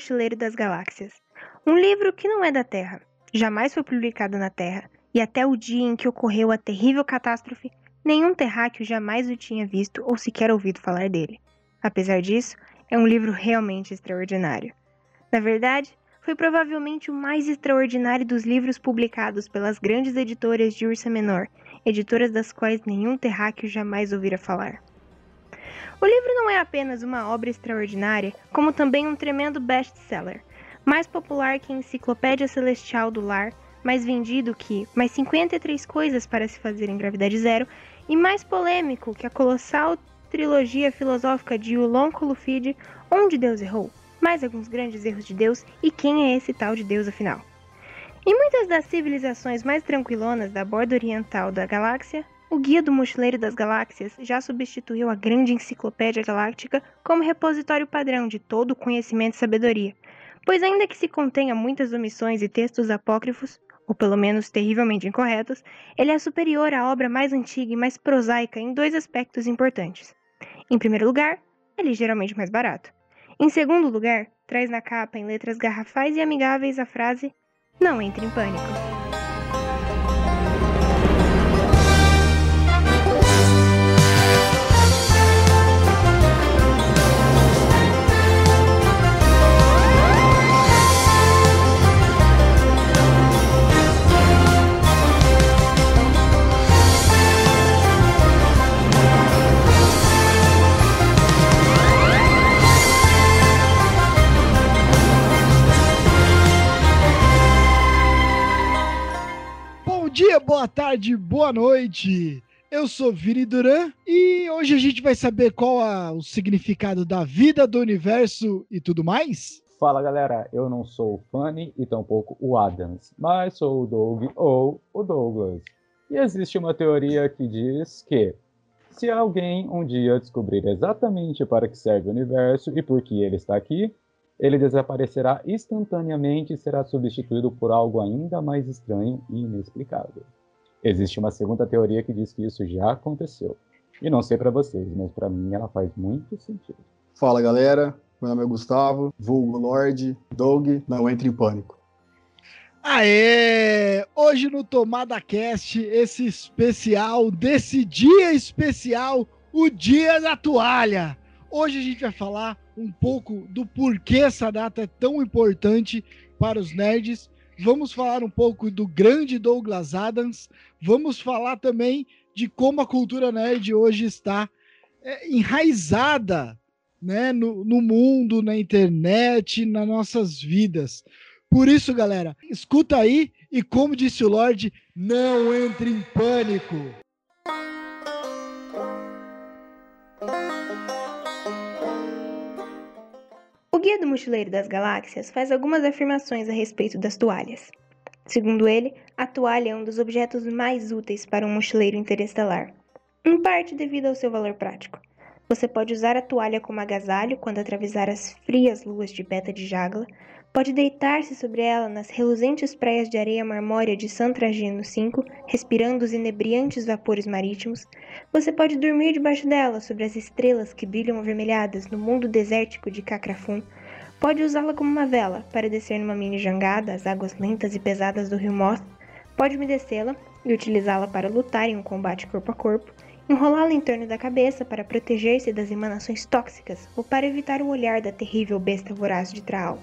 Mochileiro das Galáxias. Um livro que não é da Terra, jamais foi publicado na Terra, e até o dia em que ocorreu a terrível catástrofe, nenhum terráqueo jamais o tinha visto ou sequer ouvido falar dele. Apesar disso, é um livro realmente extraordinário. Na verdade, foi provavelmente o mais extraordinário dos livros publicados pelas grandes editoras de Ursa Menor, editoras das quais nenhum terráqueo jamais ouvira falar. O livro não é apenas uma obra extraordinária, como também um tremendo best-seller, mais popular que a Enciclopédia Celestial do Lar, mais vendido que Mais 53 Coisas para se Fazer em Gravidade Zero e mais polêmico que a colossal trilogia filosófica de Ulon Fide, Onde Deus Errou, mais alguns grandes erros de Deus e quem é esse tal de Deus afinal. Em muitas das civilizações mais tranquilonas da borda oriental da galáxia, o Guia do Mochileiro das Galáxias já substituiu a grande Enciclopédia Galáctica como repositório padrão de todo o conhecimento e sabedoria, pois, ainda que se contenha muitas omissões e textos apócrifos, ou pelo menos terrivelmente incorretos, ele é superior à obra mais antiga e mais prosaica em dois aspectos importantes. Em primeiro lugar, é ligeiramente mais barato. Em segundo lugar, traz na capa em letras garrafais e amigáveis a frase: Não entre em pânico. Dia, boa tarde, boa noite. Eu sou Vini Duran e hoje a gente vai saber qual é o significado da vida, do universo e tudo mais. Fala galera, eu não sou o Fanny e tampouco o Adams, mas sou o Doug ou o Douglas. E existe uma teoria que diz que se alguém um dia descobrir exatamente para que serve o universo e por que ele está aqui, ele desaparecerá instantaneamente e será substituído por algo ainda mais estranho e inexplicável. Existe uma segunda teoria que diz que isso já aconteceu. E não sei para vocês, mas para mim ela faz muito sentido. Fala galera, meu nome é Gustavo, vulgo Lorde, Doug, não entre em pânico. Aê! Hoje no Tomada Cast, esse especial, desse dia especial, o Dia da Toalha. Hoje a gente vai falar um pouco do porquê essa data é tão importante para os nerds. Vamos falar um pouco do grande Douglas Adams. Vamos falar também de como a cultura nerd hoje está é, enraizada né, no, no mundo, na internet, nas nossas vidas. Por isso, galera, escuta aí e, como disse o Lorde, não entre em pânico. Mochileiro das Galáxias faz algumas afirmações a respeito das toalhas. Segundo ele, a toalha é um dos objetos mais úteis para um mochileiro interestelar, em parte devido ao seu valor prático. Você pode usar a toalha como agasalho quando atravessar as frias luas de Beta de Jagla, pode deitar-se sobre ela nas reluzentes praias de areia marmórea de San Tragino V, respirando os inebriantes vapores marítimos. Você pode dormir debaixo dela, sobre as estrelas que brilham avermelhadas no mundo desértico de Cacrafum. Pode usá-la como uma vela, para descer numa mini jangada às águas lentas e pesadas do rio Moth. Pode umedecê-la e utilizá-la para lutar em um combate corpo a corpo enrolá-la em torno da cabeça para proteger-se das emanações tóxicas ou para evitar o olhar da terrível besta voraz de Traal.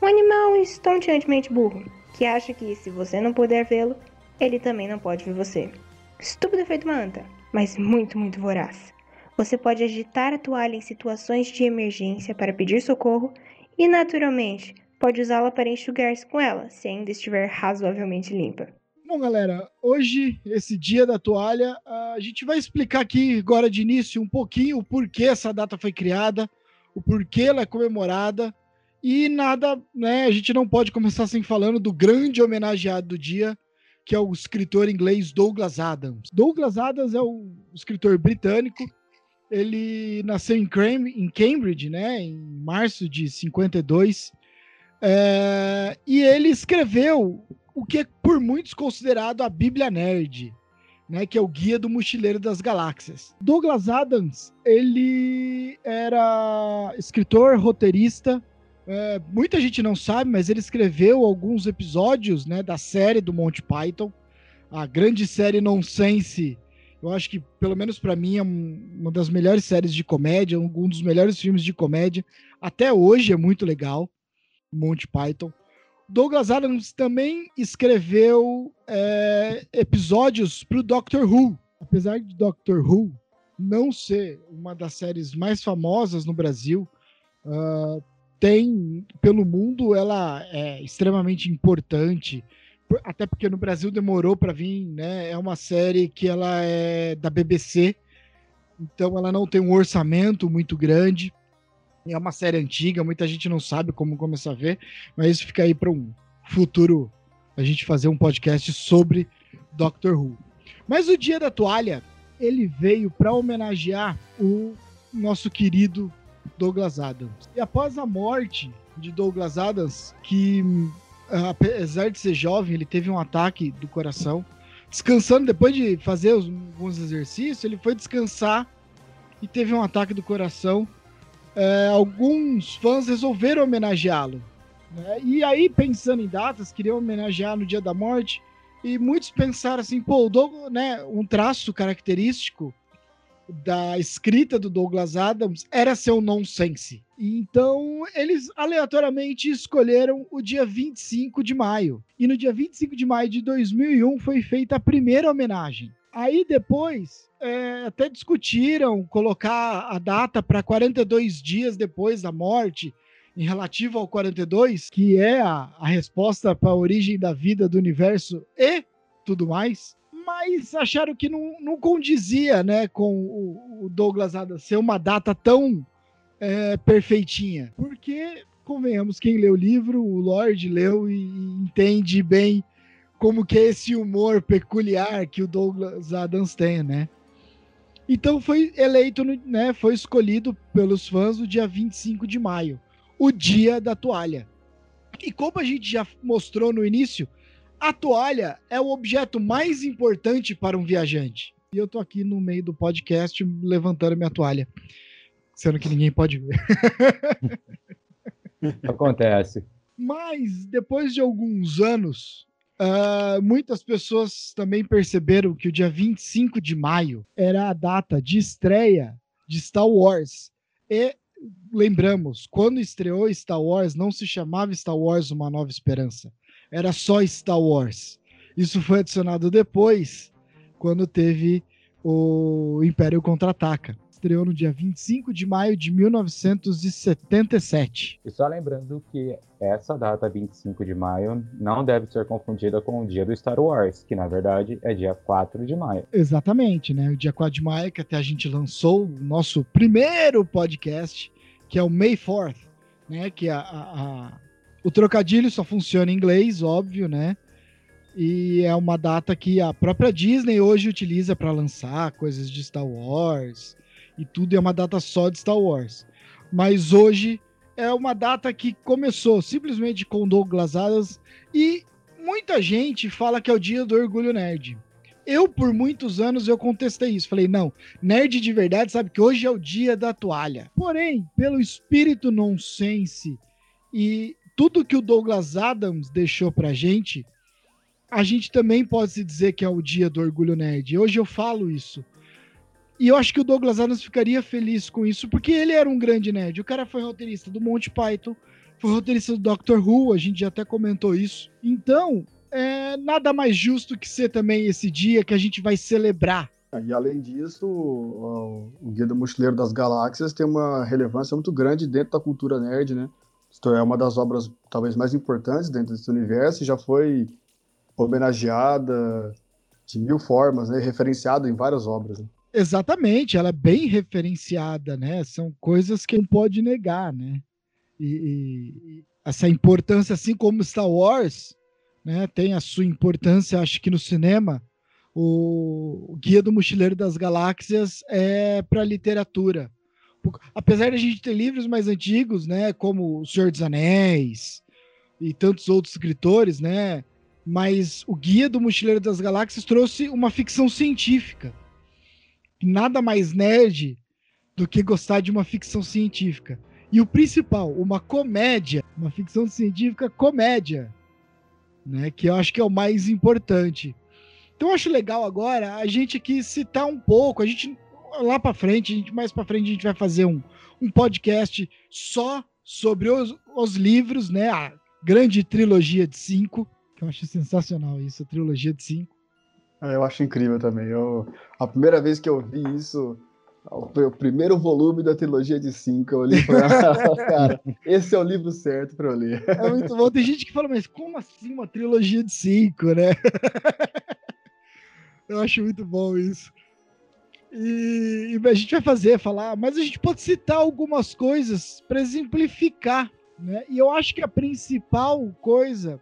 Um animal estonteantemente burro, que acha que se você não puder vê-lo, ele também não pode ver você. Estúpido feito uma anta, mas muito, muito voraz. Você pode agitar a toalha em situações de emergência para pedir socorro e, naturalmente, pode usá-la para enxugar-se com ela, se ainda estiver razoavelmente limpa. Bom, galera, hoje, esse dia da toalha, a gente vai explicar aqui, agora de início, um pouquinho o porquê essa data foi criada, o porquê ela é comemorada e nada, né? A gente não pode começar sem falando do grande homenageado do dia, que é o escritor inglês Douglas Adams. Douglas Adams é o escritor britânico. Ele nasceu em, Cambridge, né? Em março de 52. É, e ele escreveu o que é por muitos considerado a Bíblia Nerd, né, que é o Guia do Mochileiro das Galáxias. Douglas Adams, ele era escritor, roteirista, É, muita gente não sabe, mas ele escreveu alguns episódios né, da série do Monty Python, a grande série Nonsense. Eu acho que, pelo menos para mim, é uma das melhores séries de comédia, um dos melhores filmes de comédia. Até hoje é muito legal, Monty Python. Douglas Adams também escreveu é, episódios para o Doctor Who. Apesar de Doctor Who não ser uma das séries mais famosas no Brasil, uh, tem pelo mundo ela é extremamente importante, até porque no Brasil demorou para vir, né? É uma série que ela é da BBC, então ela não tem um orçamento muito grande. É uma série antiga, muita gente não sabe como começar a ver, mas isso fica aí para um futuro a gente fazer um podcast sobre Doctor Who. Mas o Dia da Toalha, ele veio para homenagear o nosso querido Douglas Adams. E após a morte de Douglas Adams, que apesar de ser jovem, ele teve um ataque do coração. Descansando, depois de fazer alguns exercícios, ele foi descansar e teve um ataque do coração. É, alguns fãs resolveram homenageá-lo. Né? E aí, pensando em datas, queriam homenagear no dia da morte. E muitos pensaram assim, pô, Doug, né, um traço característico da escrita do Douglas Adams era seu nonsense. Então, eles aleatoriamente escolheram o dia 25 de maio. E no dia 25 de maio de 2001 foi feita a primeira homenagem. Aí depois, é, até discutiram colocar a data para 42 dias depois da morte, em relativo ao 42, que é a, a resposta para a origem da vida, do universo e tudo mais. Mas acharam que não, não condizia né, com o, o Douglas Adams ser uma data tão é, perfeitinha. Porque, convenhamos, quem lê o livro, o Lorde leu e, e entende bem como que é esse humor peculiar que o Douglas Adams tem, né? Então foi eleito, né, foi escolhido pelos fãs no dia 25 de maio o dia da toalha. E como a gente já mostrou no início, a toalha é o objeto mais importante para um viajante. E eu tô aqui no meio do podcast levantando minha toalha, sendo que ninguém pode ver. Acontece. Mas depois de alguns anos, uh, muitas pessoas também perceberam que o dia 25 de maio era a data de estreia de Star Wars. E lembramos, quando estreou Star Wars, não se chamava Star Wars Uma Nova Esperança. Era só Star Wars. Isso foi adicionado depois, quando teve o Império Contra-Ataca estreou no dia 25 de maio de 1977. E só lembrando que essa data, 25 de maio, não deve ser confundida com o dia do Star Wars, que na verdade é dia 4 de maio. Exatamente, né? O dia 4 de maio, que até a gente lançou o nosso primeiro podcast, que é o May 4th, né? Que a, a, a... o trocadilho só funciona em inglês, óbvio, né? E é uma data que a própria Disney hoje utiliza para lançar coisas de Star Wars, e tudo é uma data só de Star Wars. Mas hoje é uma data que começou simplesmente com Douglas Adams e muita gente fala que é o dia do orgulho nerd. Eu, por muitos anos, eu contestei isso. Falei, não, nerd de verdade sabe que hoje é o dia da toalha. Porém, pelo espírito nonsense e tudo que o Douglas Adams deixou pra gente, a gente também pode se dizer que é o dia do orgulho nerd. Hoje eu falo isso. E eu acho que o Douglas Adams ficaria feliz com isso, porque ele era um grande nerd. O cara foi roteirista do Monty Python, foi roteirista do Doctor Who, a gente já até comentou isso. Então, é nada mais justo que ser também esse dia que a gente vai celebrar. E além disso, o, o Guia do Mochileiro das Galáxias tem uma relevância muito grande dentro da cultura nerd, né? É uma das obras talvez mais importantes dentro desse universo e já foi homenageada de mil formas, né? referenciada em várias obras. Né? Exatamente, ela é bem referenciada, né? São coisas que não pode negar, né? E, e, essa importância, assim como Star Wars, né, tem a sua importância, acho que no cinema, o Guia do Mochileiro das Galáxias é para literatura. Apesar de a gente ter livros mais antigos, né, como O Senhor dos Anéis e tantos outros escritores, né, mas o Guia do Mochileiro das Galáxias trouxe uma ficção científica nada mais nerd do que gostar de uma ficção científica. E o principal, uma comédia, uma ficção científica comédia, né? Que eu acho que é o mais importante. Então eu acho legal agora a gente aqui citar um pouco, a gente lá para frente, a gente mais para frente a gente vai fazer um, um podcast só sobre os, os livros, né? A grande trilogia de cinco, que eu acho sensacional isso, a trilogia de cinco. Ah, eu acho incrível também. Eu, a primeira vez que eu vi isso, o, o primeiro volume da trilogia de cinco, eu li e falei, cara, esse é o livro certo para eu ler. É muito bom. Tem gente que fala, mas como assim uma trilogia de cinco, né? eu acho muito bom isso. E, a gente vai fazer, falar, mas a gente pode citar algumas coisas para exemplificar, né? E eu acho que a principal coisa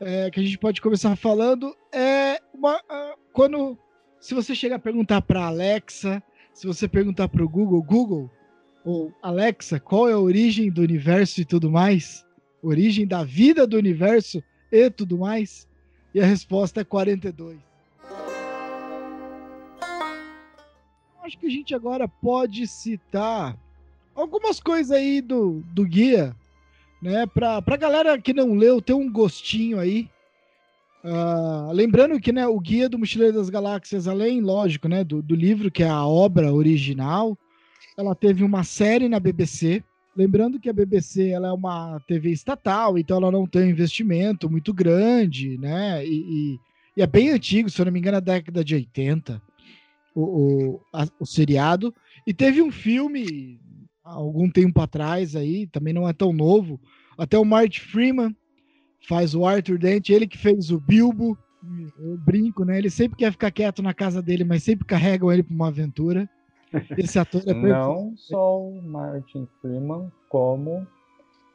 é, que a gente pode começar falando é uma, uh, quando se você chegar a perguntar para Alexa, se você perguntar para o Google, Google ou Alexa, qual é a origem do universo e tudo mais, origem da vida do universo e tudo mais, e a resposta é 42. Acho que a gente agora pode citar algumas coisas aí do, do guia, né? Pra, pra galera que não leu ter um gostinho aí. Uh, lembrando que né, o Guia do Mochileiro das Galáxias, além, lógico, né, do, do livro, que é a obra original, ela teve uma série na BBC. Lembrando que a BBC ela é uma TV estatal, então ela não tem um investimento muito grande, né? E, e, e é bem antigo, se eu não me engano, é da década de 80 o, o, a, o seriado. E teve um filme algum tempo atrás aí, também não é tão novo. Até o Marty Freeman faz o Arthur Dent, ele que fez o Bilbo. Eu brinco, né? Ele sempre quer ficar quieto na casa dele, mas sempre carregam ele para uma aventura. Esse ator é perfeito. Não só o Martin Freeman, como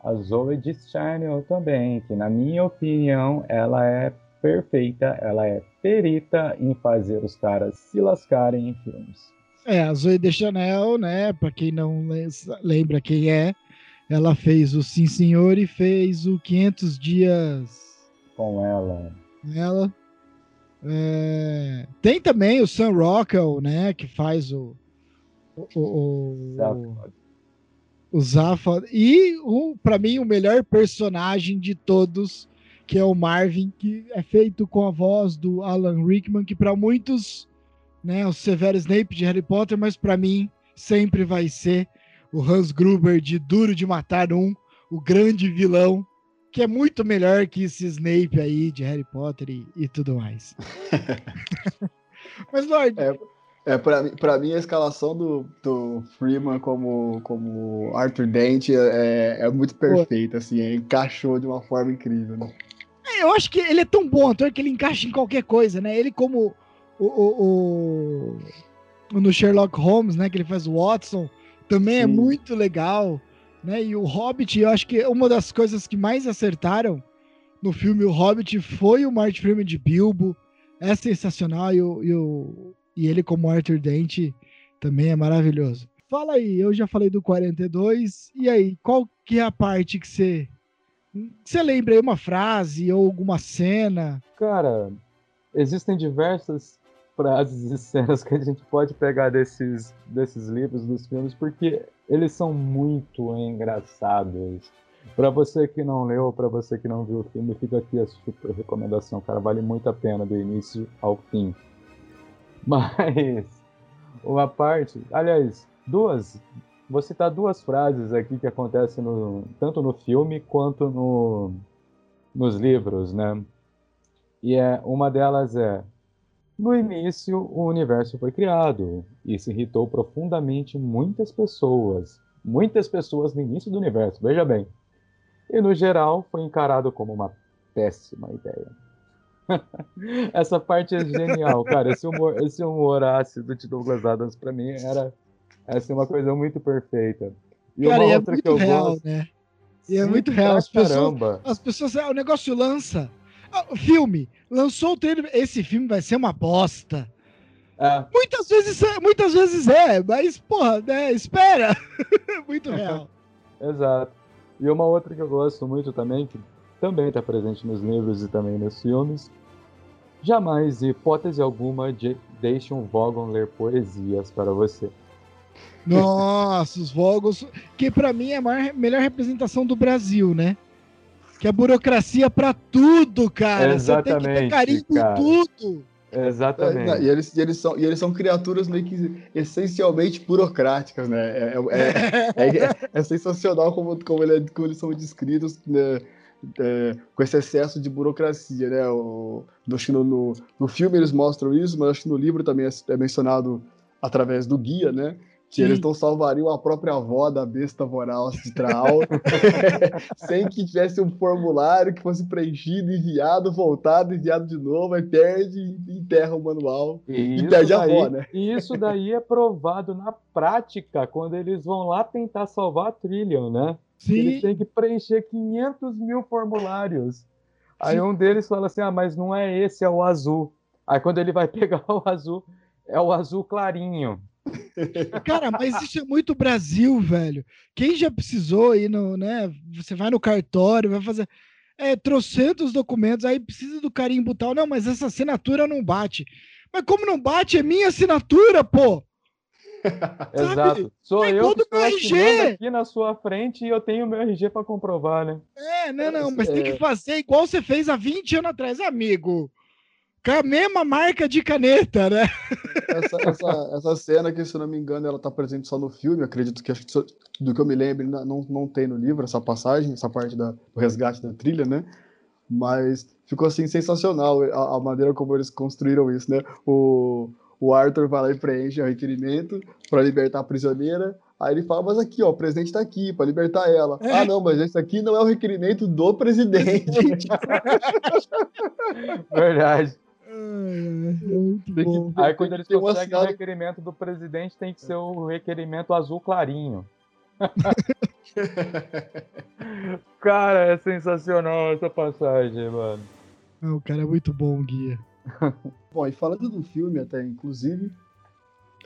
a Zoe Deschanel também, que na minha opinião ela é perfeita, ela é perita em fazer os caras se lascarem em filmes. É, a Zoe Deschanel, né, para quem não lembra quem é, ela fez o Sim Senhor e fez o 500 Dias... Com ela. Ela. É... Tem também o Sam Rockwell, né, que faz o... O, o, o, o. E, o, para mim, o melhor personagem de todos que é o Marvin, que é feito com a voz do Alan Rickman, que para muitos, né, o Severo Snape de Harry Potter, mas para mim sempre vai ser o Hans Gruber de Duro de Matar Um, o grande vilão, que é muito melhor que esse Snape aí de Harry Potter e, e tudo mais. mas, Lord... É... É, para mim, a escalação do, do Freeman como, como Arthur Dent é, é muito perfeita, assim, encaixou de uma forma incrível. Né? Eu acho que ele é tão bom ator que ele encaixa em qualquer coisa, né? Ele como o, o, o no Sherlock Holmes, né? Que ele faz o Watson, também é Sim. é muito legal, né? E o Hobbit, eu acho que uma das coisas que mais acertaram no filme O Hobbit foi o Martin Freeman de Bilbo, é sensacional e, o, e, o, e ele como Arthur Dent também é maravilhoso. Fala aí, eu já falei do 42, e aí, qual que é a parte que você você lembra aí uma frase ou alguma cena? Cara, existem diversas frases e cenas que a gente pode pegar desses, desses livros, dos filmes, porque eles são muito engraçados. Para você que não leu, para você que não viu o filme, fica aqui a super recomendação, cara, vale muito a pena do início ao fim. Mas uma parte, aliás, duas Vou citar duas frases aqui que acontecem no, tanto no filme quanto no, nos livros, né? E é, uma delas é: No início, o universo foi criado. Isso irritou profundamente muitas pessoas. Muitas pessoas no início do universo, veja bem. E no geral, foi encarado como uma péssima ideia. Essa parte é genial, cara. Esse humor, esse humor ácido de Douglas Adams, para mim, era essa é uma coisa muito perfeita. E Cara, uma é outra que eu real, gosto... né? E é muito real. As pessoas, as pessoas, ah, o negócio lança. Ah, o filme, lançou o trailer. Esse filme vai ser uma bosta. É. Muitas vezes, é, muitas vezes é, mas, porra, né, espera. muito real. Exato. E uma outra que eu gosto muito também, que também está presente nos livros e também nos filmes. Jamais, hipótese alguma, de deixe um Vogon ler poesias para você. Nossa, os Vogels, que para mim é a maior, melhor representação do Brasil, né? Que é a burocracia para tudo, cara. Exatamente, Você tem que ter carinho cara. em tudo. Exatamente. É, e, eles, e, eles são, e eles são criaturas meio que essencialmente burocráticas, né? É, é, é, é- é sensacional como, como, ele é- como eles são descritos né? É, com esse excesso de burocracia, né? O, no, acho que no, no, no filme eles mostram isso, mas acho que no livro também é, é mencionado através do guia, né? Que Sim. eles não salvariam a própria avó da besta voral astral sem que tivesse um formulário que fosse preenchido, enviado, voltado, enviado de novo, aí perde e enterra o manual. E E perde a daí, avó, né? e isso daí é provado na prática, quando eles vão lá tentar salvar a Trillion, né? Eles Sim, têm que preencher 500 mil formulários. Aí Sim. um deles fala assim: ah, mas não é esse, é o azul. Aí quando ele vai pegar o azul, é o azul clarinho. Cara, mas isso é muito Brasil, velho. Quem já precisou ir no, né? Você vai no cartório, vai fazer é, trocentos documentos, aí precisa do carimbo tal. Não, mas essa assinatura não bate. Mas como não bate? É minha assinatura, pô! Exato. Sou Mas eu que estou RG? aqui na sua frente e eu tenho meu RG para comprovar, né? É, não, não, mas tem É. que fazer igual você fez há 20 anos atrás, amigo. Com a mesma marca de caneta, né? Essa, essa, essa cena que, se eu não me engano, ela tá presente só no filme, acredito que, acho que só- do que eu me lembro, não, não- não tem no livro essa passagem, essa parte da, do resgate da trilha, né? Mas ficou assim sensacional a, a maneira como eles construíram isso, né? O, o Arthur vai lá e preenche o requerimento para libertar a prisioneira. Aí ele fala, mas aqui, ó, o presidente tá aqui para libertar ela. É. Ah, não, mas esse aqui não é o requerimento do presidente. Verdade. Bom. Aí quando eles conseguem o assinado- requerimento do presidente, tem que ser o requerimento azul clarinho. Cara, é sensacional essa passagem, mano. Não, cara, é muito bom, Guia. Bom, e falando do filme até, inclusive,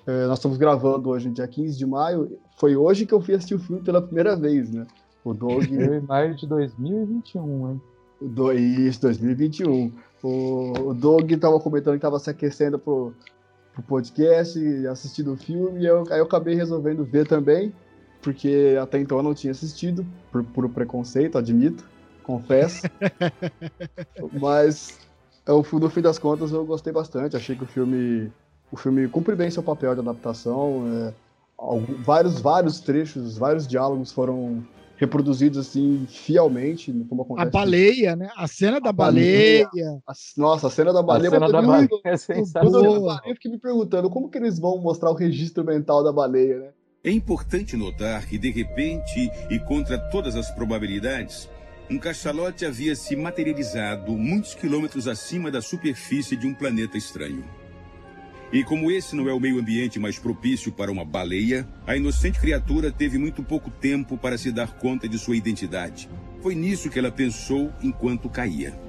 é, nós estamos gravando hoje, dia 15 de maio. Foi hoje que eu fui assistir o filme pela primeira vez, né? O Doug, em maio de 2021, hein? Do- isso, 2021. O, o Doug tava comentando que tava se aquecendo pro, pro podcast, assistindo o filme, e eu, aí eu acabei resolvendo ver também, porque até então eu não tinha assistido, por puro preconceito, admito, confesso. Mas eu, no fim das contas eu gostei bastante, achei que o filme o filme cumpre bem seu papel de adaptação, é, algum- vários vários trechos, vários diálogos foram reproduzidos assim fielmente, como A acontece. baleia, né? A cena da A baleia. baleia. A- Nossa, a cena da A baleia. cena eu da fiquei baleia muito- é sensacional. a eu fiquei me perguntando como que eles vão mostrar o registro mental da baleia, né? É importante notar que, de repente, e contra todas as probabilidades, um cachalote havia se materializado muitos quilômetros acima da superfície de um planeta estranho. E como esse não é o meio ambiente mais propício para uma baleia, a inocente criatura teve muito pouco tempo para se dar conta de sua identidade. Foi nisso que ela pensou enquanto caía.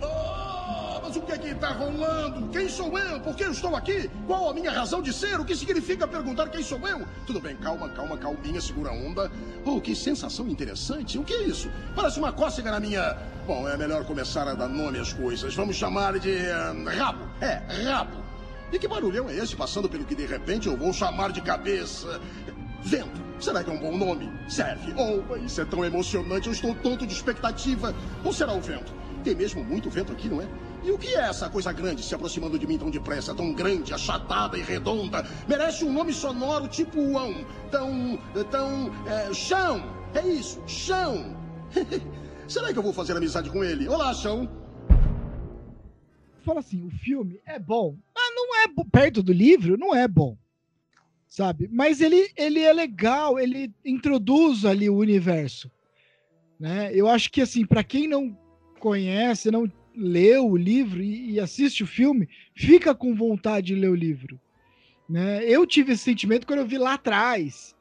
Ah, mas o que é que está rolando? Quem sou eu? Por que eu estou aqui? Qual a minha razão de ser? O que significa perguntar quem sou eu? Tudo bem, calma, calma, calminha, segura a onda. Oh, que sensação interessante. O que é isso? Parece uma cócega na minha... Bom, é melhor começar a dar nome às coisas. Vamos chamar de... ah, rabo. É, rabo. E que barulhão é esse passando pelo que de repente eu vou chamar de cabeça? Vento. Será que é um bom nome? Serve. Oh, isso é tão emocionante. Eu estou tonto de expectativa. Ou será o vento? Tem mesmo muito vento aqui, não é? E o que é essa coisa grande se aproximando de mim tão depressa, tão grande, achatada e redonda? Merece um nome sonoro tipo Uão. Tão. tão. É, chão! É isso, chão! Será que eu vou fazer amizade com ele? Olá, chão! Fala assim, o filme é bom. Não é perto do livro, não é bom. Sabe? Mas ele, ele é legal, ele introduz ali o universo. Né? Eu acho que assim, para quem não conhece, não leu o livro e, e assiste o filme, fica com vontade de ler o livro. Né? Eu tive esse sentimento quando eu vi lá atrás.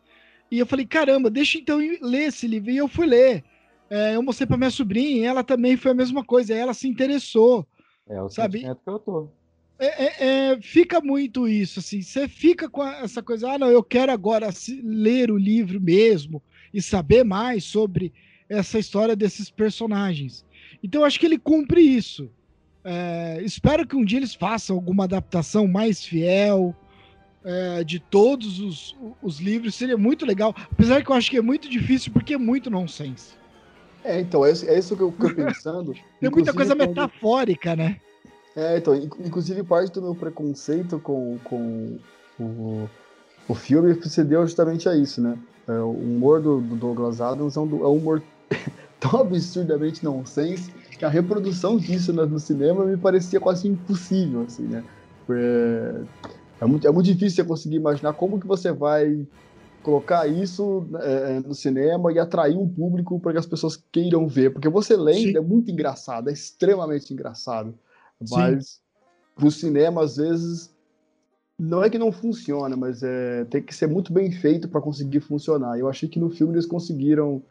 E eu falei, caramba, deixa então ler esse livro. E eu fui ler. É, eu mostrei para minha sobrinha, e ela também foi a mesma coisa. Ela se interessou. É o Sabe? sentimento que eu tô. É, é- é, fica muito isso, assim. Você fica com essa coisa, ah, não, eu quero agora ler o livro mesmo e saber mais sobre essa história desses personagens. Então, eu acho que ele cumpre isso. É, espero que um dia eles façam alguma adaptação mais fiel, é, de todos os, os livros, seria muito legal. Apesar que eu acho que é muito difícil, porque é muito nonsense. É, então, é, é isso que eu fico pensando. Tem muita coisa quando- metafórica, né? É, então, inc- inclusive parte do meu preconceito com, com o, o filme se deu justamente a isso, né? É, o humor do, do Douglas Adams é um, é um humor tão absurdamente nonsense que a reprodução disso no, no cinema me parecia quase impossível, assim, né? É, é, muito, é muito difícil você conseguir imaginar como que você vai colocar isso é, no cinema e atrair um público para que as pessoas queiram ver, porque você lendo é muito engraçado, é extremamente engraçado. Mas pro cinema, às vezes, não é que não funciona, mas é, tem que ser muito bem feito para conseguir funcionar. Eu achei que no filme eles conseguiram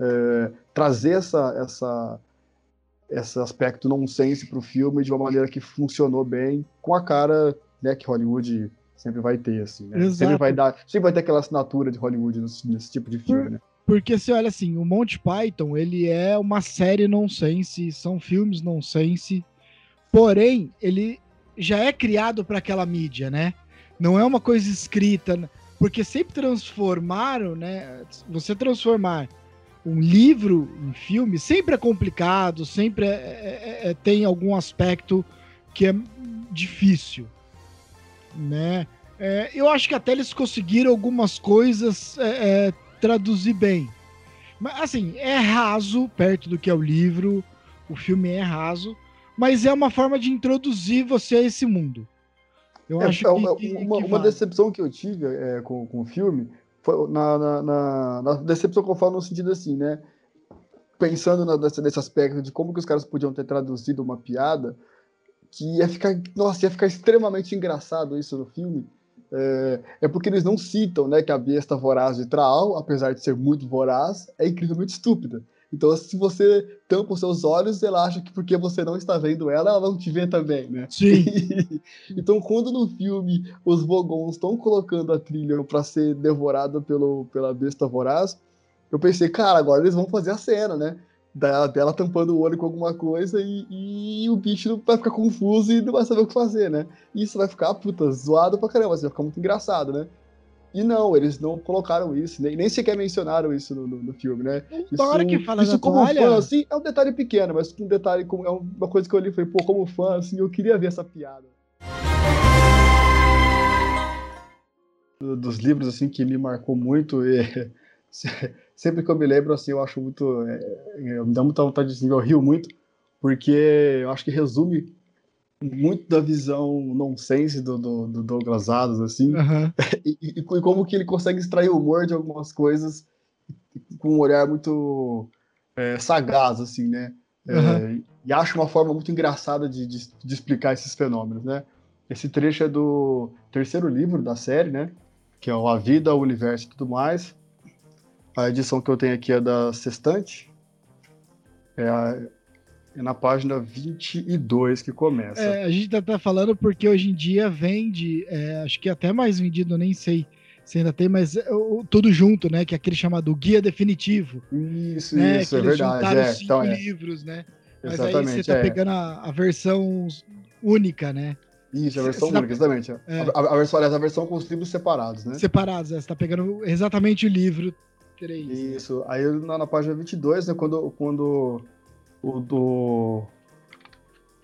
é, trazer essa, essa, esse aspecto nonsense pro filme de uma maneira que funcionou bem, com a cara né, que Hollywood sempre vai ter, assim, né? Sempre vai dar, sempre vai ter aquela assinatura de Hollywood nesse, nesse tipo de filme, né? Porque você olha assim, o Monty Python, ele é uma série nonsense, são filmes nonsense, porém, ele já é criado para aquela mídia, né? Não é uma coisa escrita, porque sempre transformaram, né? Você transformar um livro em filme sempre é complicado, sempre é- é- é- tem algum aspecto que é difícil, né? É, eu acho que até eles conseguiram algumas coisas é, é, traduzir bem. Mas, assim, é raso perto do que é o livro, o filme é raso, mas é uma forma de introduzir você a esse mundo. Eu É, acho é que, uma, que- uma- que uma vale. decepção que eu tive é, com, com o filme foi na, na, na- na decepção que eu falo no sentido assim, né? Pensando na- nesse, nesse aspecto de como que os caras podiam ter traduzido uma piada que ia ficar, nossa, ia ficar extremamente engraçado isso no filme. É, é porque eles não citam, né, que a besta voraz de Traal, apesar de ser muito voraz, é incrivelmente estúpida. Então, se você tampa os seus olhos, ela acha que porque você não está vendo ela, ela não te vê também, né? Sim, então, quando no filme os Vogons estão colocando a trilha para ser devorada pelo, pela besta voraz, eu pensei, cara, agora eles vão fazer a cena, né? Da- Dela tampando o olho com alguma coisa e, e o bicho vai ficar confuso e não vai saber o que fazer, né? Isso vai ficar, puta, zoado pra caramba, assim, vai ficar muito engraçado, né? E não, eles não colocaram isso, nem, nem sequer mencionaram isso no, no, no filme, né? hora que fala isso como toalha, fã, assim, é um detalhe pequeno, mas um detalhe, como- é uma coisa que eu olhei e falei, pô, como fã, assim, eu queria ver essa piada. Do- Dos livros, assim, que me marcou muito, e sempre que eu me lembro, assim, eu acho muito, é, é, me dá muita vontade de assim, eu rio muito, porque eu acho que resume muito da visão nonsense do, do, do Douglas Adams, assim, Aham. e, e- e como que ele consegue extrair humor de algumas coisas com um olhar muito é, sagaz, assim, né? É, Aham. E acho uma forma muito engraçada de, de, de explicar esses fenômenos, né? Esse trecho é do terceiro livro da série, né? Que é o A Vida, o Universo e tudo mais. A edição que eu tenho aqui é da Sextante. É, a- é na página 22 que começa. É, a gente tá, tá falando porque hoje em dia vende, é, acho que até mais vendido, eu nem sei se ainda tem, mas é, o- tudo junto, né? Que é aquele chamado Guia Definitivo. Isso, né, isso, que é verdade. É, cinco então, é, livros, né? Mas aí exatamente. você tá é. pegando a, a versão única, né? Isso, a versão tá- única, exatamente. É. A, a- a versão, aliás, a versão com os livros separados, né? Separados, né? Você tá pegando exatamente o livro 3. Isso. Aí na, na página 22, né, quando, quando o do...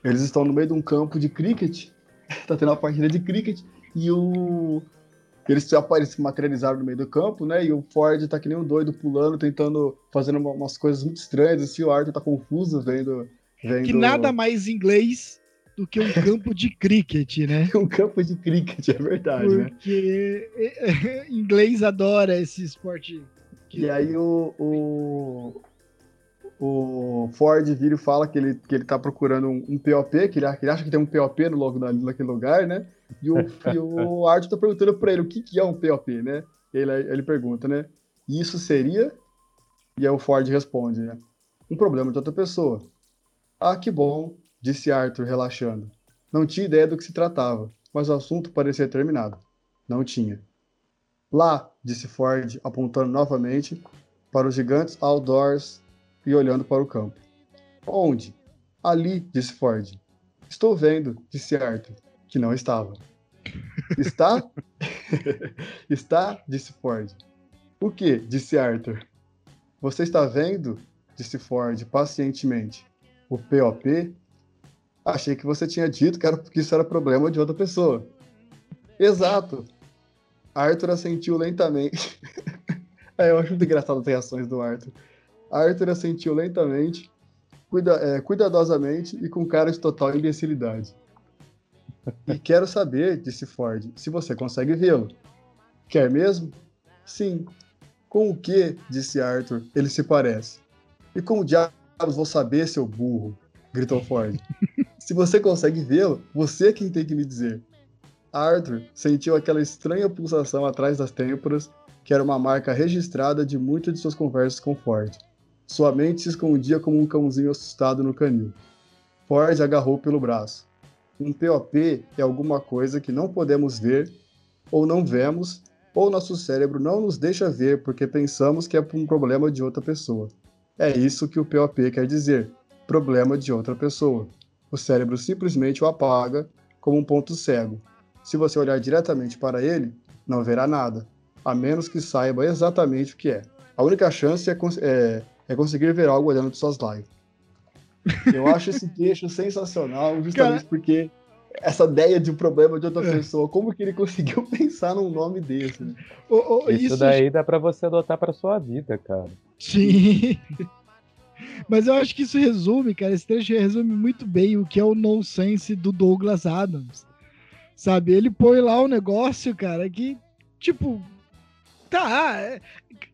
eles estão no meio de um campo de cricket, tá tendo uma partida de cricket, e o... Eles se, materializaram no meio do campo, né? E o Ford tá que nem um doido pulando, tentando, fazendo uma- umas coisas muito estranhas, assim, o Arthur tá confuso vendo. vendo Que nada mais inglês do que um campo de cricket, né? um campo de cricket, é verdade, né? Porque inglês adora esse esporte. que- E aí o, o, o Ford vira e fala que ele, que ele tá procurando um, um POP, que ele, que ele acha que tem um POP no logo da- naquele lugar, né? E o, e o Arthur tá perguntando pra ele o que, que é um POP, né? Ele, ele pergunta, né? Isso seria? E aí o Ford responde, né? Um problema de outra pessoa. Ah, que bom, disse Arthur, relaxando. Não tinha ideia do que se tratava, mas o assunto parecia terminado. Não tinha. Lá, disse Ford, apontando novamente para os gigantes outdoors e olhando para o campo. Onde? Ali, disse Ford. Estou vendo, disse Arthur, que não estava. Está? está? Disse Ford. O que? Disse Arthur. Você está vendo? Disse Ford pacientemente. O POP? Achei que você tinha dito que, era, que isso era problema de outra pessoa. Exato. Arthur assentiu lentamente. é, eu acho muito engraçado as reações do Arthur. Arthur assentiu lentamente, cuida, é, cuidadosamente e com cara de total imbecilidade. E quero saber, disse Ford, se você consegue vê-lo. Quer mesmo? Sim. Com o que, disse Arthur, ele se parece? E com o diabos vou saber, seu burro? gritou Ford. se você consegue vê-lo, você é quem tem que me dizer. Arthur sentiu aquela estranha pulsação atrás das têmporas, que era uma marca registrada de muitas de suas conversas com Ford. Sua mente se escondia como um cãozinho assustado no canil. Ford agarrou pelo braço. Um POP é alguma coisa que não podemos ver, ou não vemos, ou nosso cérebro não nos deixa ver porque pensamos que é um problema de outra pessoa. É isso que o POP quer dizer: problema de outra pessoa. O cérebro simplesmente o apaga como um ponto cego. Se você olhar diretamente para ele, não verá nada, a menos que saiba exatamente o que é. A única chance é, é, é conseguir ver algo olhando de suas lives. Eu acho esse texto sensacional, justamente Cara... porque essa ideia de um problema de outra é. pessoa, como que ele conseguiu pensar num nome desse? Né? isso, isso, daí dá para você adotar para sua vida, cara. Sim. Mas eu acho que isso resume, cara, esse trecho resume muito bem o que é o nonsense do Douglas Adams. Sabe? Ele põe lá o um negócio, cara, que, tipo, tá.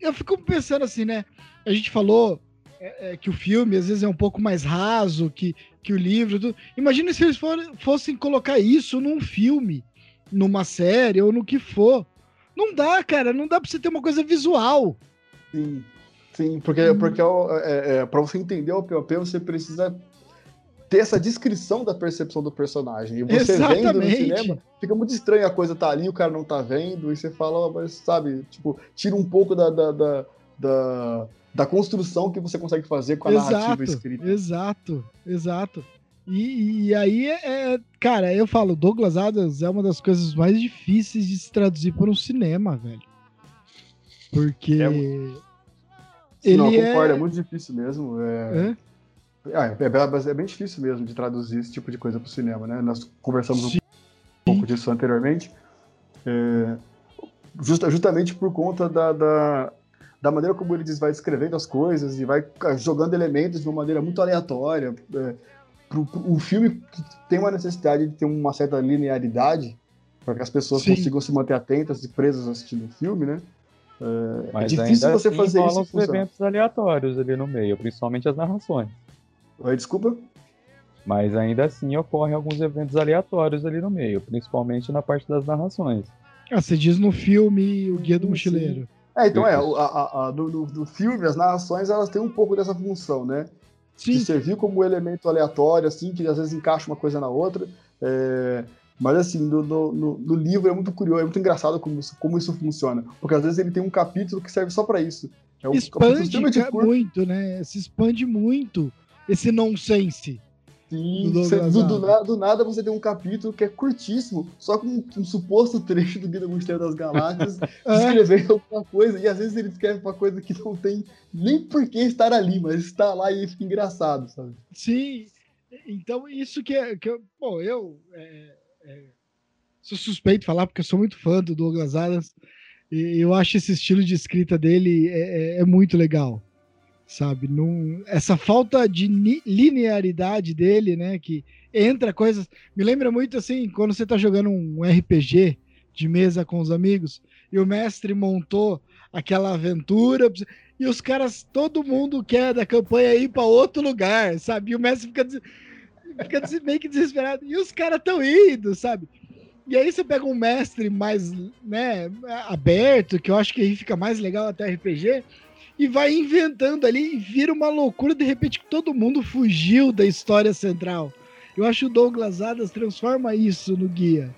É, eu fico pensando assim, né? A gente falou é, é, que o filme às vezes é um pouco mais raso que, que o livro. Tudo. Imagina se eles for, fossem colocar isso num filme, numa série ou no que for. Não dá, cara, não dá pra você ter uma coisa visual. Sim, sim, porque, porque é, é, pra você entender o POP, você precisa ter essa descrição da percepção do personagem. E você Exatamente. vendo no cinema, fica muito estranho a coisa tá ali, o cara não tá vendo, e você fala, oh, mas sabe, tipo, tira um pouco da, da, da, da da construção que você consegue fazer com a exato, narrativa escrita. Exato, exato. E, e aí, é, é, cara, eu falo, Douglas Adams é uma das coisas mais difíceis de se traduzir para um cinema, velho. Porque. É, ele não, eu concordo, é... é muito difícil mesmo. É... Ah, é, é, é, bem difícil mesmo de traduzir esse tipo de coisa para o cinema, né? Nós conversamos Sim. um pouco disso anteriormente. É, justa, justamente por conta da, da, da maneira como ele vai escrevendo as coisas e vai jogando elementos de uma maneira muito aleatória. É, pro, pro, o filme tem uma necessidade de ter uma certa linearidade para que as pessoas Sim. consigam se manter atentas e presas assistindo o filme, né? É, Mas é difícil você assim fazer isso. os eventos aleatórios ali no meio, principalmente as narrações. Oi, desculpa? Mas ainda assim ocorrem alguns eventos aleatórios ali no meio, principalmente na parte das narrações. Ah, você diz no filme O Guia do Mochileiro. É, então é, a, a, a do, do, filme, as narrações, elas têm um pouco dessa função, né? Sim. De servir como elemento aleatório, assim, que às vezes encaixa uma coisa na outra. É... Mas assim, no, no, no, livro é muito curioso, é muito engraçado como isso, como isso funciona. Porque às vezes ele tem um capítulo que serve só para isso. É um expande muito, né? Se expande muito esse nonsense. Sim, do, você, do, do, do, nada você tem um capítulo que é curtíssimo, só com um, um suposto trecho do Guia do Mistério das Galáxias, descrevendo alguma coisa, e às vezes ele escreve uma coisa que não tem nem por que estar ali, mas está lá e fica engraçado, sabe? Sim, então isso que é. Que eu, bom, eu é, é, sou suspeito de falar, porque eu sou muito fã do Douglas Adams, e eu acho esse estilo de escrita dele é, é, é muito legal sabe? Num, essa falta de linearidade dele, né? Que entra coisas. Me lembra muito assim, quando você tá jogando um RPG de mesa com os amigos e o mestre montou aquela aventura e os caras, todo mundo quer da campanha ir para outro lugar, sabe? E o mestre fica, fica meio que desesperado. E os caras estão indo, sabe? E aí você pega um mestre mais né, aberto, que eu acho que aí fica mais legal até RPG, e vai inventando ali e vira uma loucura. De repente, todo mundo fugiu da história central. Eu acho que o Douglas Adams transforma isso no guia,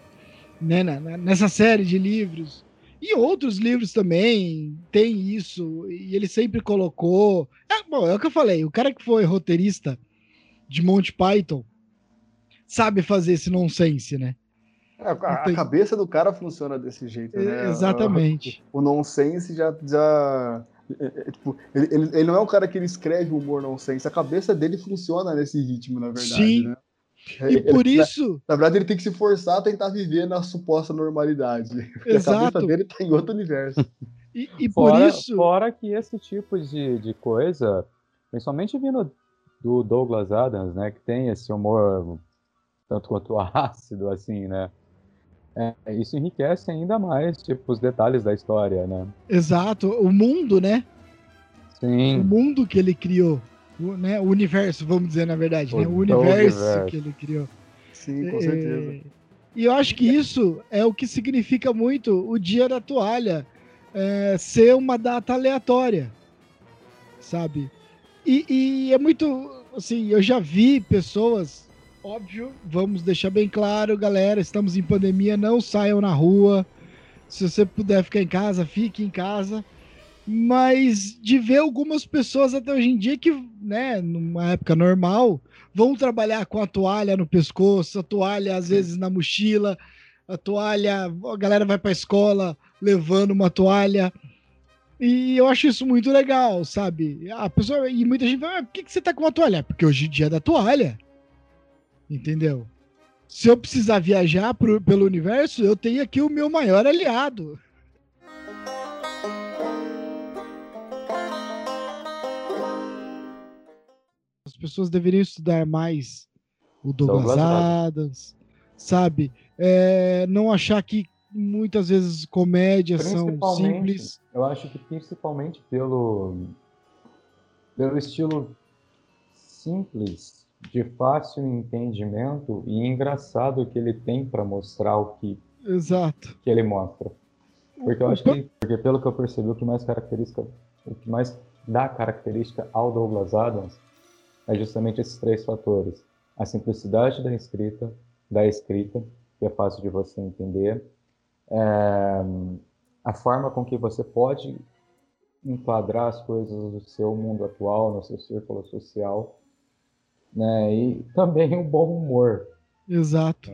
né? nessa série de livros. E outros livros também tem isso, e ele sempre colocou. É, bom, é o que eu falei: o cara que foi roteirista de Monty Python sabe fazer esse nonsense, né? É, a, a cabeça do cara funciona desse jeito, né? Exatamente. O, o nonsense já. já é, é, tipo, ele, ele, ele, não é um cara que ele escreve humor nonsense, a cabeça dele funciona nesse ritmo, na verdade. Sim. Né? E por isso. Na, na, verdade, ele tem que se forçar a tentar viver na suposta normalidade. Exato. A cabeça dele tá em outro universo. E, e fora, por isso. Fora que esse tipo de, de coisa, principalmente vindo do Douglas Adams, né, que tem esse humor tanto quanto ácido, assim, né? É, isso enriquece ainda mais, tipo, os detalhes da história, né? Exato, o mundo, né? Sim. O mundo que ele criou, o, né? o universo, vamos dizer na verdade, o, né? o universo, universo, que ele criou. Sim, com certeza. É... E eu acho que isso é o que significa muito o Dia da Toalha é, ser uma data aleatória, sabe? E, e é muito, assim, eu já vi pessoas óbvio, vamos deixar bem claro, galera, estamos em pandemia, não saiam na rua. Se você puder ficar em casa, fique em casa. Mas de ver algumas pessoas até hoje em dia que, né, numa época normal, vão trabalhar com a toalha no pescoço, a toalha às vezes na mochila, a toalha, a galera vai para a escola levando uma toalha. E eu acho isso muito legal, sabe? A pessoa e muita gente fala, ah, por que, que você tá com uma toalha? Porque hoje em dia é da toalha. Entendeu? Se eu precisar viajar pro, pelo universo, eu tenho aqui o meu maior aliado. As pessoas deveriam estudar mais o Douglas, Adams, sabe? É, não achar que muitas vezes comédias são simples. Eu acho que principalmente pelo, pelo estilo simples de fácil entendimento e engraçado que ele tem para mostrar o que, Exato. que ele mostra. Porque eu acho que, porque pelo que eu percebi, o que mais característica, o que mais dá característica ao Douglas Adams é justamente esses três fatores: a simplicidade da escrita, da escrita, que é fácil de você entender, é, a forma com que você pode enquadrar as coisas no seu mundo atual, no seu círculo social, né? E também um bom humor. Exato.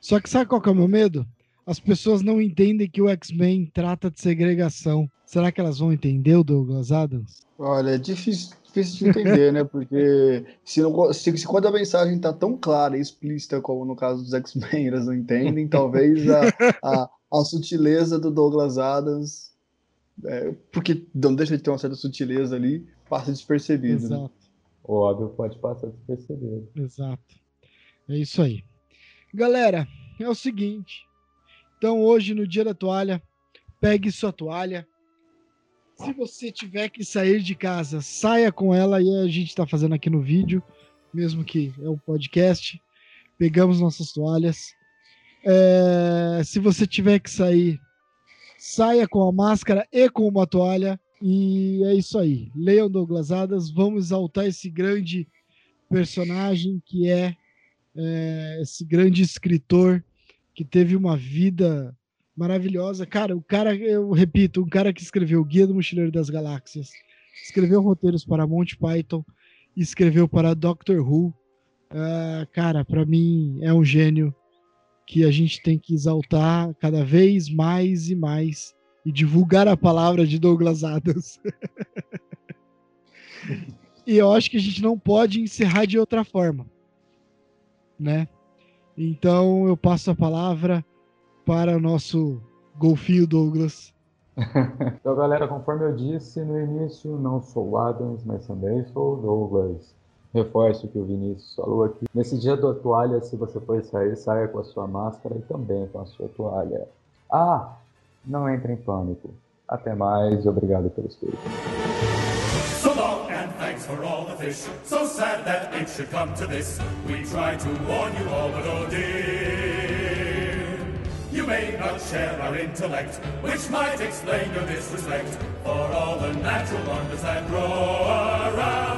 Só que sabe qual que é o meu medo? As pessoas não entendem que o X-Men trata de segregação. Será que elas vão entender o Douglas Adams? Olha, é difícil, difícil de entender, né? Porque se, não, se, se, quando a mensagem está tão clara e explícita como no caso dos X-Men, elas não entendem, talvez a, a, a sutileza do Douglas Adams, é, porque não deixa de ter uma certa sutileza ali, passa despercebido. Né? Exato. Né? O óbvio pode passar despercebido. Exato. É isso aí. Galera, é o seguinte. Então, hoje, no dia da toalha, pegue sua toalha. Se você tiver que sair de casa, saia com ela. E a gente está fazendo aqui no vídeo, mesmo que é um podcast. Pegamos nossas toalhas. É, se você tiver que sair, saia com a máscara e com uma toalha. E é isso aí. Leiam Douglas Adams, vamos exaltar esse grande personagem que é, é, esse grande escritor que teve uma vida maravilhosa. Cara, o cara, eu repito, um cara que escreveu Guia do Mochileiro das Galáxias, escreveu roteiros para Monty Python, escreveu para Doctor Who. Uh, cara, para mim é um gênio que a gente tem que exaltar cada vez mais e mais e divulgar a palavra de Douglas Adams. e eu acho que a gente não pode encerrar de outra forma, né? Então eu passo a palavra para o nosso golfinho Douglas. então, galera, conforme eu disse no início, não sou Adams, mas também sou Douglas. Reforço o que o Vinícius falou aqui. Nesse dia da toalha, se você for sair, saia com a sua máscara e também com a sua toalha. Ah, não entre em pânico. Até mais obrigado pelo espírito. So long and thanks for all the fish. So sad that it should come to this. We try to warn you all, but oh dear. You may not share our intellect, which might explain your disrespect for all the natural wonders that grow around